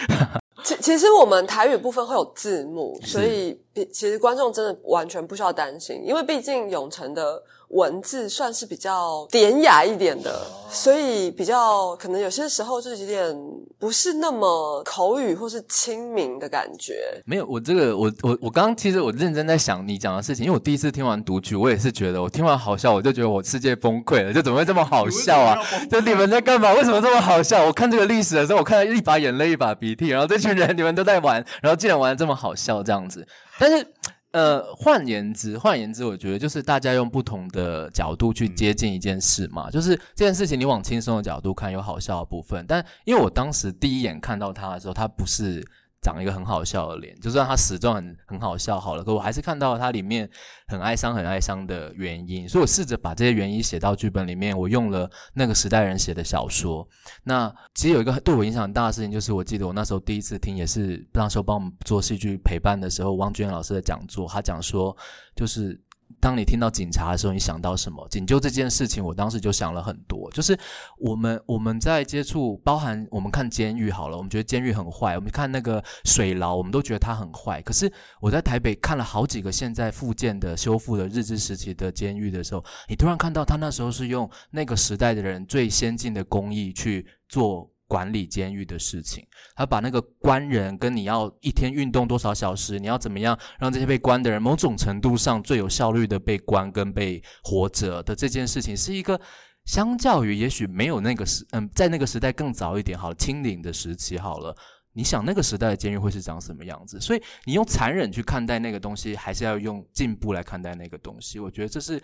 其其实我们台语部分会有字幕，所以比其实观众真的完全不需要担心，因为毕竟永成的文字算是比较典雅一点的，所以比较可能有些时候就是有点不是那么口语或是亲民的感觉。没有，我这个我我我刚刚其实我认真在想你讲的事情，因为我第一次听完读剧，我也是觉得我听完好笑，我就觉得我世界崩溃了，就怎么会这么好笑啊？就你们在干嘛？为什么这么好笑？我看这个历史的时候，我看到一把眼泪一把鼻涕，然后这群人你们都在玩，然后竟然玩的这么好笑这样子。但是呃，换言之，换言之，我觉得就是大家用不同的角度去接近一件事嘛，就是这件事情你往轻松的角度看，有好笑的部分，但因为我当时第一眼看到他的时候，他不是。长一个很好笑的脸，就算他始终很很好笑好了，可我还是看到他里面很哀伤、很哀伤的原因，所以我试着把这些原因写到剧本里面。我用了那个时代人写的小说。那其实有一个对我影响很大的事情，就是我记得我那时候第一次听，也是那时候帮我们做戏剧陪伴的时候，汪娟老师的讲座，他讲说，就是当你听到警察的时候，你想到什么？警救这件事情，我当时就想了很多。就是我们我们在接触，包含我们看监狱好了，我们觉得监狱很坏；我们看那个水牢，我们都觉得它很坏。可是我在台北看了好几个现在复建的、修复的日治时期的监狱的时候，你突然看到他那时候是用那个时代的人最先进的工艺去做。管理监狱的事情，他把那个关人跟你要一天运动多少小时，你要怎么样让这些被关的人某种程度上最有效率的被关跟被活着的这件事情，是一个相较于也许没有那个时嗯，在那个时代更早一点好了，清零的时期好了，你想那个时代的监狱会是长什么样子？所以你用残忍去看待那个东西，还是要用进步来看待那个东西？我觉得这是。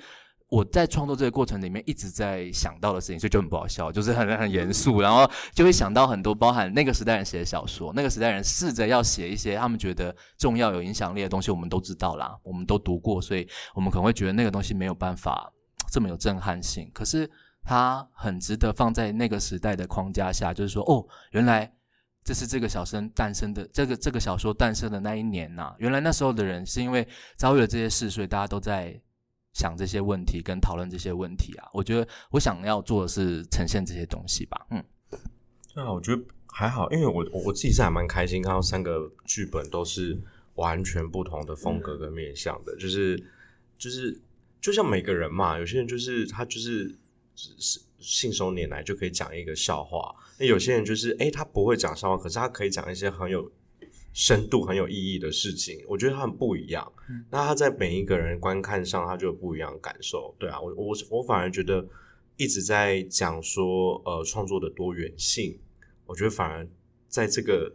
我在创作这个过程里面一直在想到的事情，所以就很不好笑，就是很很严肃，然后就会想到很多包含那个时代人写的小说，那个时代人试着要写一些他们觉得重要、有影响力的东西，我们都知道啦，我们都读过，所以我们可能会觉得那个东西没有办法这么有震撼性。可是它很值得放在那个时代的框架下，就是说，哦，原来这是这个小生诞生的，这个这个小说诞生的那一年呐，原来那时候的人是因为遭遇了这些事，所以大家都在。想这些问题跟讨论这些问题啊，我觉得我想要做的是呈现这些东西吧。嗯，对啊，我觉得还好，因为我我自己是还蛮开心，看到三个剧本都是完全不同的风格跟面向的，就是就是就像每个人嘛，有些人就是他就是是信手拈来就可以讲一个笑话，那有些人就是哎他不会讲笑话，可是他可以讲一些很有。深度很有意义的事情，我觉得它很不一样。那他在每一个人观看上，他就有不一样的感受。对啊，我我我反而觉得一直在讲说呃创作的多元性，我觉得反而在这个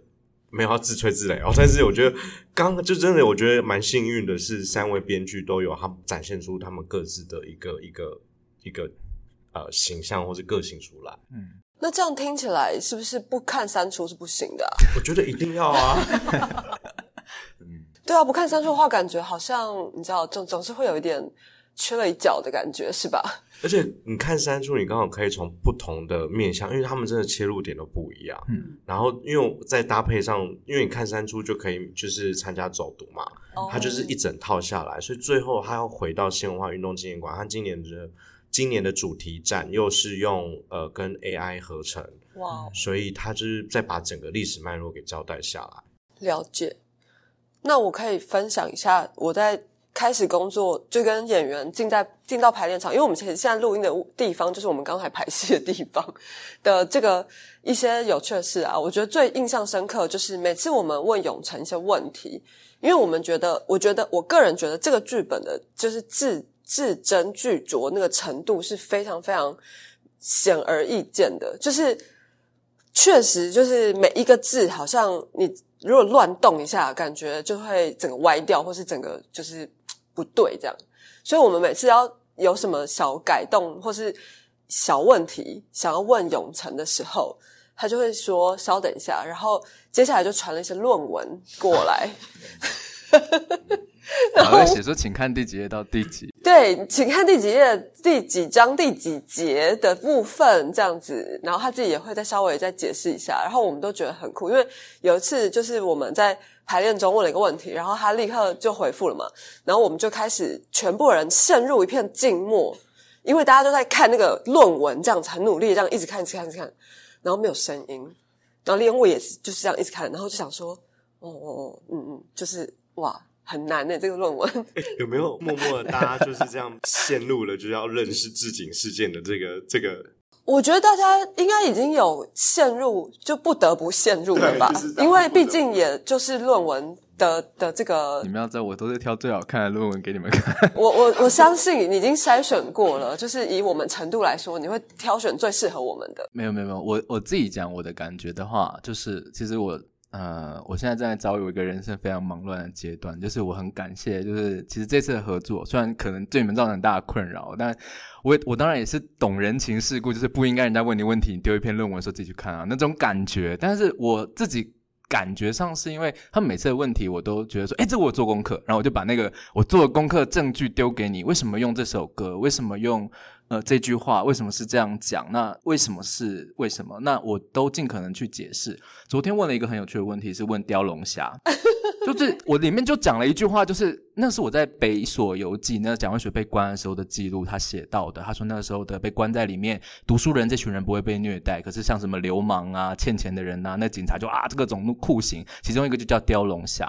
没有要自吹自擂哦，(laughs) 但是我觉得刚就真的我觉得蛮幸运的是，三位编剧都有他们展现出他们各自的一个一个一个呃形象或是个性出来。嗯。那这样听起来是不是不看删除是不行的？我觉得一定要啊。(laughs) 嗯，对啊，不看删除的话，感觉好像你知道，总总是会有一点缺了一角的感觉，是吧？(laughs) 而且你看删除，你刚好可以从不同的面向，因为他们真的切入点都不一样。嗯，然后因为在搭配上，因为你看删除就可以就是参加走读嘛，它就是一整套下来，所以最后他要回到新文化运动纪念馆，他今年的。今年的主题展又是用呃跟 AI 合成，哇！所以他就是再把整个历史脉络给交代下来。了解。那我可以分享一下我在开始工作就跟演员进在进到排练场，因为我们其实现在录音的地方就是我们刚才排戏的地方 (laughs) 的这个一些有趣的事啊。我觉得最印象深刻就是每次我们问永成一些问题，因为我们觉得，我觉得我个人觉得这个剧本的就是字。字斟句酌那个程度是非常非常显而易见的，就是确实就是每一个字，好像你如果乱动一下，感觉就会整个歪掉，或是整个就是不对这样。所以我们每次要有什么小改动或是小问题想要问永成的时候，他就会说稍等一下，然后接下来就传了一些论文过来。(laughs) (laughs) 然后写说，请看第几页到第几。对，请看第几页、第几章、第几节的部分这样子。然后他自己也会再稍微再解释一下。然后我们都觉得很酷，因为有一次就是我们在排练中问了一个问题，然后他立刻就回复了嘛。然后我们就开始全部人陷入一片静默，因为大家都在看那个论文，这样子很努力，这样一直看、一直看、一直看，然后没有声音。然后连我也是就是这样一直看，然后就想说，哦哦哦，嗯嗯，就是哇。很难的这个论文，(laughs) 有没有默默的大家就是这样陷入了，就是要认识置景事件的这个这个？(laughs) 我觉得大家应该已经有陷入，就不得不陷入了吧？因为毕竟也就是论文的的这个。你们要知道，我都是挑最好看的论文给你们看。(laughs) 我我我相信你已经筛选过了，就是以我们程度来说，你会挑选最适合我们的。没有没有没有，我我自己讲我的感觉的话，就是其实我。呃，我现在正在遭遇一个人生非常忙乱的阶段，就是我很感谢，就是其实这次的合作，虽然可能对你们造成很大的困扰，但我我当然也是懂人情世故，就是不应该人家问你问题，你丢一篇论文说自己去看啊那种感觉。但是我自己感觉上是因为他每次的问题，我都觉得说，哎，这我做功课，然后我就把那个我做的功课证据丢给你，为什么用这首歌？为什么用？呃，这句话为什么是这样讲？那为什么是为什么？那我都尽可能去解释。昨天问了一个很有趣的问题，是问雕龙虾，(laughs) 就是我里面就讲了一句话，就是那是我在《北所游记》那蒋渭水被关的时候的记录，他写到的。他说那个时候的被关在里面，读书人这群人不会被虐待，可是像什么流氓啊、欠钱的人呐，那警察就啊这个种酷刑，其中一个就叫雕龙虾。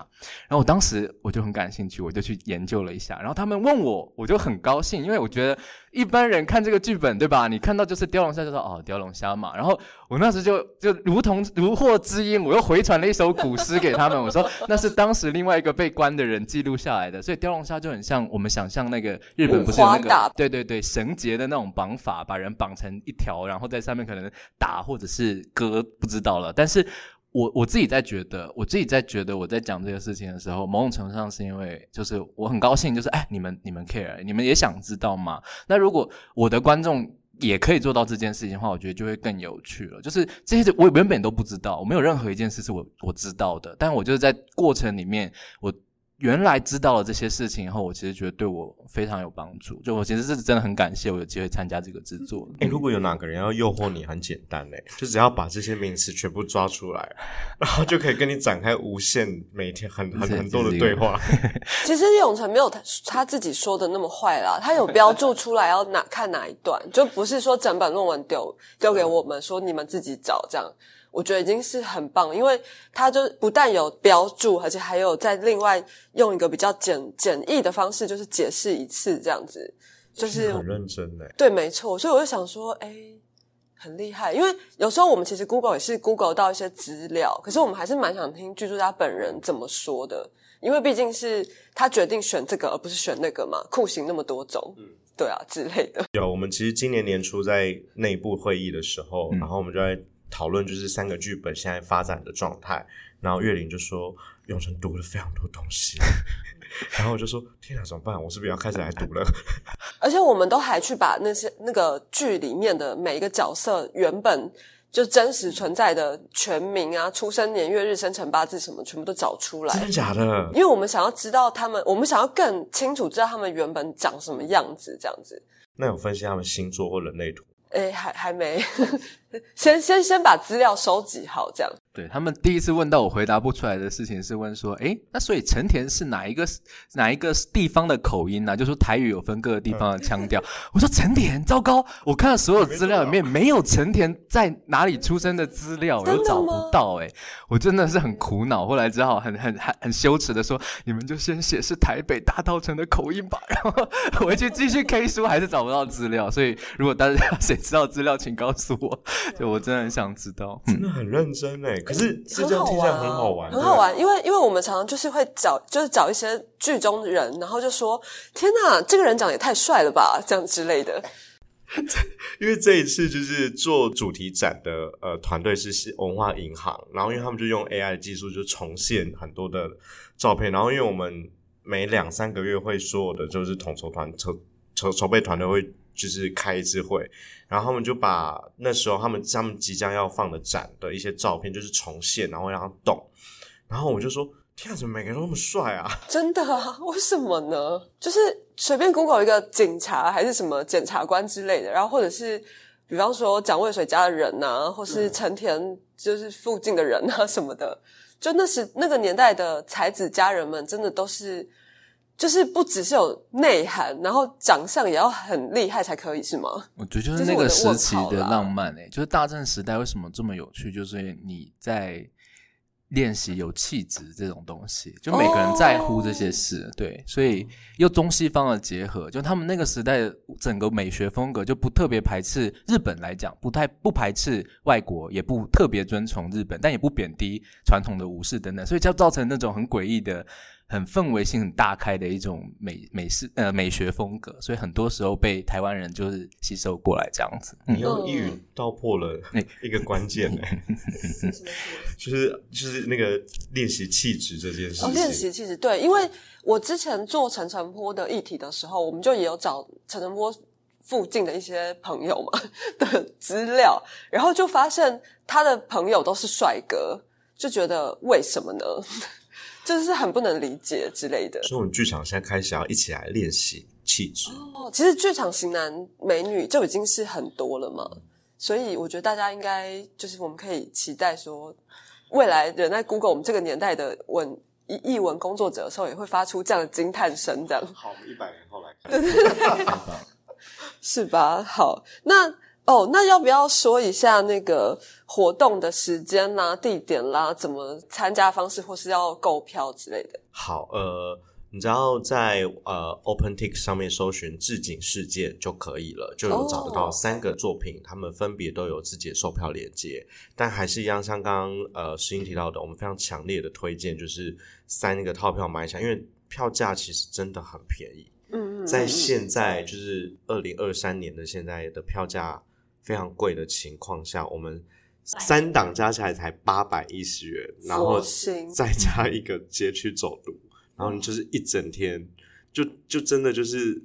然后我当时我就很感兴趣，我就去研究了一下。然后他们问我，我就很高兴，因为我觉得一般人看这个剧本，对吧？你看到就是雕龙虾，就说哦雕龙虾嘛。然后我那时就就如同如获知音，我又回传了一首古诗给他们，(laughs) 我说那是当时另外一个被关的人记录下来的。所以雕龙虾就很像我们想象那个日本不是有那个对对对绳结的那种绑法，把人绑成一条，然后在上面可能打或者是割，不知道了。但是我我自己在觉得，我自己在觉得我在讲这个事情的时候，某种程度上是因为就是我很高兴，就是哎你们你们 care，你们也想知道吗？那如果我的观众也可以做到这件事情的话，我觉得就会更有趣了。就是这些我原本都不知道，我没有任何一件事是我我知道的，但我就是在过程里面我。原来知道了这些事情以后，我其实觉得对我非常有帮助。就我其实是真的很感谢我有机会参加这个制作。哎，如果有哪个人要诱惑你，很简单嘞，就只要把这些名词全部抓出来，(laughs) 然后就可以跟你展开无限每天很很很多的对话。(laughs) 其实永成没有他他自己说的那么坏啦，他有标注出来要哪看哪一段，就不是说整本论文丢丢给我们说你们自己找这样。我觉得已经是很棒，因为他就不但有标注，而且还有在另外用一个比较简简易的方式，就是解释一次这样子，就是很认真的。对，没错。所以我就想说，哎，很厉害。因为有时候我们其实 Google 也是 Google 到一些资料，可是我们还是蛮想听剧作家本人怎么说的，因为毕竟是他决定选这个，而不是选那个嘛。酷刑那么多种，嗯，对啊之类的。有，我们其实今年年初在内部会议的时候，然后我们就在。讨论就是三个剧本现在发展的状态，然后岳林就说永成读了非常多东西，(laughs) (laughs) 然后我就说天哪，怎么办？我是不是要开始来读了？(laughs) 而且我们都还去把那些那个剧里面的每一个角色原本就真实存在的全名啊、出生年月日、生辰八字什么，全部都找出来。真的假的？因为我们想要知道他们，我们想要更清楚知道他们原本长什么样子，这样子。那有分析他们星座或人类图？哎，还还没。(laughs) 先先先把资料收集好，这样。对他们第一次问到我回答不出来的事情是问说，哎，那所以成田是哪一个哪一个地方的口音呢？就说台语有分各个地方的腔调。(laughs) 我说成田，糟糕，我看了所有资料里面没有成田在哪里出生的资料，我都找不到。哎，我真的是很苦恼。后来只好很很很很羞耻的说，你们就先写是台北大稻城的口音吧。(laughs) 然后回去继续 K 书，还是找不到资料。所以如果大家谁知道资料，请告诉我。就我真的很想知道，真的很认真哎。可是这样听起来很好玩，很好玩。因为因为我们常常就是会找，就是找一些剧中人，然后就说：“天哪，这个人长得也太帅了吧！”这样之类的。(laughs) 因为这一次就是做主题展的呃团队是文化银行，然后因为他们就用 AI 技术就重现很多的照片，然后因为我们每两三个月会所有的就是统筹团筹筹筹备团队会。就是开一次会，然后他们就把那时候他们他们即将要放的展的一些照片，就是重现，然后让他动。然后我就说：“天啊，怎么每个人都那么帅啊？” (laughs) 真的啊？(laughs) 为什么呢？就是随便 Google 一个警察还是什么检察官之类的，然后或者是比方说蒋渭水家的人呐，或是陈田就是附近的人啊什么的，就那时那个年代的才子佳人们，真的都是。就是不只是有内涵，然后长相也要很厉害才可以，是吗？我觉得就是那个时期的浪漫诶，就是大正时代为什么这么有趣？就是你在练习有气质这种东西，就每个人在乎这些事，对，所以又中西方的结合，就他们那个时代整个美学风格就不特别排斥日本来讲，不太不排斥外国，也不特别尊崇日本，但也不贬低传统的武士等等，所以就造成那种很诡异的。很氛围性很大开的一种美美式呃美学风格，所以很多时候被台湾人就是吸收过来这样子。你用一语道破了一个关键，(laughs) 就是就是那个练习气质这件事情。练习气质，对，因为我之前做陈澄波的议题的时候，我们就也有找陈澄波附近的一些朋友嘛的资料，然后就发现他的朋友都是帅哥，就觉得为什么呢？就是很不能理解之类的，所以我们剧场现在开始要一起来练习气质。哦，其实剧场型男美女就已经是很多了嘛，所以我觉得大家应该就是我们可以期待说，未来人在 Google 我们这个年代的文译译文工作者的时候，也会发出这样的惊叹声，这样好，我们一百年后来看。(laughs) 是吧？好，那哦，那要不要说一下那个活动的时间啦、地点啦、怎么参加方式，或是要购票之类的？好，呃，你只要在呃 OpenTix 上面搜寻“置景事件”就可以了，就有找得到哦。三个作品，他们分别都有自己的售票链接，但还是一样，像刚刚呃石英提到的，我们非常强烈的推荐就是三个套票买起来，因为票价其实真的很便宜，嗯嗯，在嗯现在就是二零二三年的现在的票价非常贵的情况下，我们三档加起来才八百一十元，然后再加一个街区走读，然后你就是一整天，就就真的就是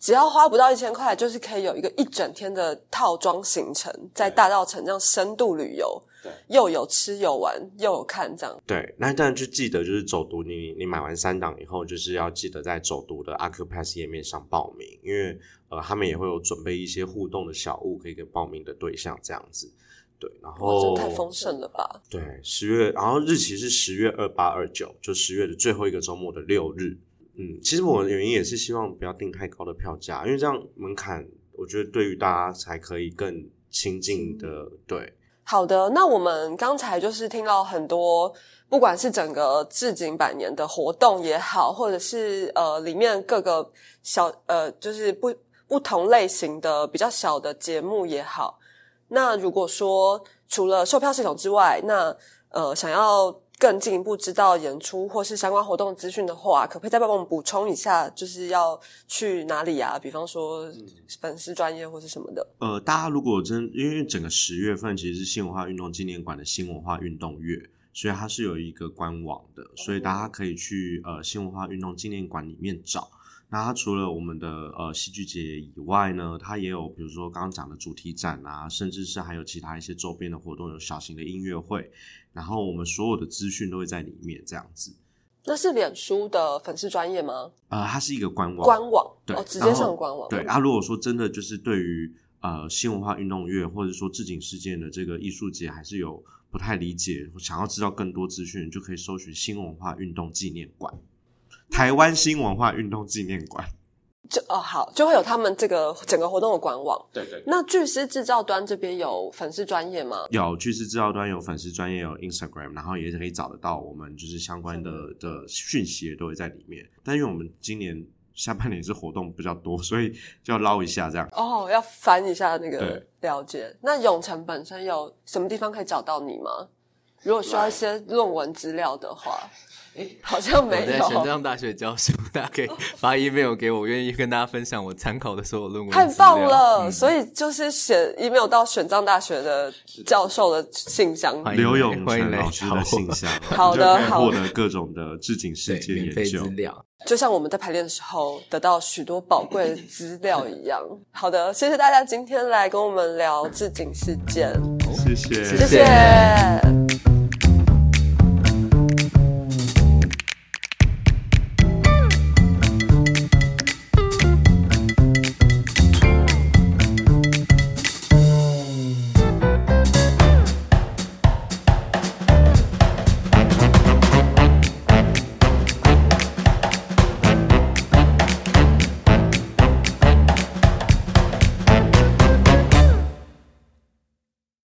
只要花不到一千块，就是可以有一个一整天的套装行程，在大道城这样深度旅游对，又有吃有玩又有看，这样对。那当然就记得就是走读，你你买完三档以后，就是要记得在走读的 Acupass 页面上报名，因为呃他们也会有准备一些互动的小物可以给报名的对象这样子。对，然哇，后这太丰盛了吧？对，十月，然后日期是十月二八二九，就十月的最后一个周末的六日。嗯，其实我的原因也是希望不要定太高的票价，因为这样门槛，我觉得对于大家才可以更亲近的。对，好的，那我们刚才就是听到很多，不管是整个置景百年的活动也好，或者是呃里面各个小呃就是不不同类型的比较小的节目也好，那如果说除了售票系统之外，那呃想要更进一步知道演出或是相关活动资讯的话，可不可以再帮我们补充一下，就是要去哪里啊？比方说粉丝专业或是什么的。呃，大家如果真因为整个十月份其实是新文化运动纪念馆的新文化运动月，所以它是有一个官网的，所以大家可以去呃新文化运动纪念馆里面找。那它除了我们的呃戏剧节以外呢，它也有比如说刚刚讲的主题展啊，甚至是还有其他一些周边的活动，有小型的音乐会，然后我们所有的资讯都会在里面这样子。那是脸书的粉丝专业吗？呃，它是一个官网，官网对哦，直接上官网。对啊，如果说真的就是对于呃新文化运动月或者说置景事件的这个艺术节，还是有不太理解，想要知道更多资讯，就可以搜寻新文化运动纪念馆，台湾新文化运动纪念馆。就哦好，就会有他们这个整个活动的官网。对对那巨狮制造端这边有粉丝专业吗？有巨石制造端有粉丝专业有 Instagram，然后也可以找得到我们就是相关的的讯息也都会在里面。但因为我们今年下半年是活动比较多，所以就要捞一下这样。哦，要翻一下那个对了解。那永城本身有什么地方可以找到你吗？如果需要一些论文资料的话，好像我没在玄有。奘大学教书，大家可以发 email 给我，愿意跟大家分享我参考的所有论文。太棒了！嗯所以就是写 email 到玄奘大学的教授的信箱。刘永成老师的信箱，好的获得各种的置景事对件研究资。料。就像我们在排练的时候得到许多宝贵的资料一样。好的，谢谢大家今天来跟我们聊置景事件，谢谢，谢谢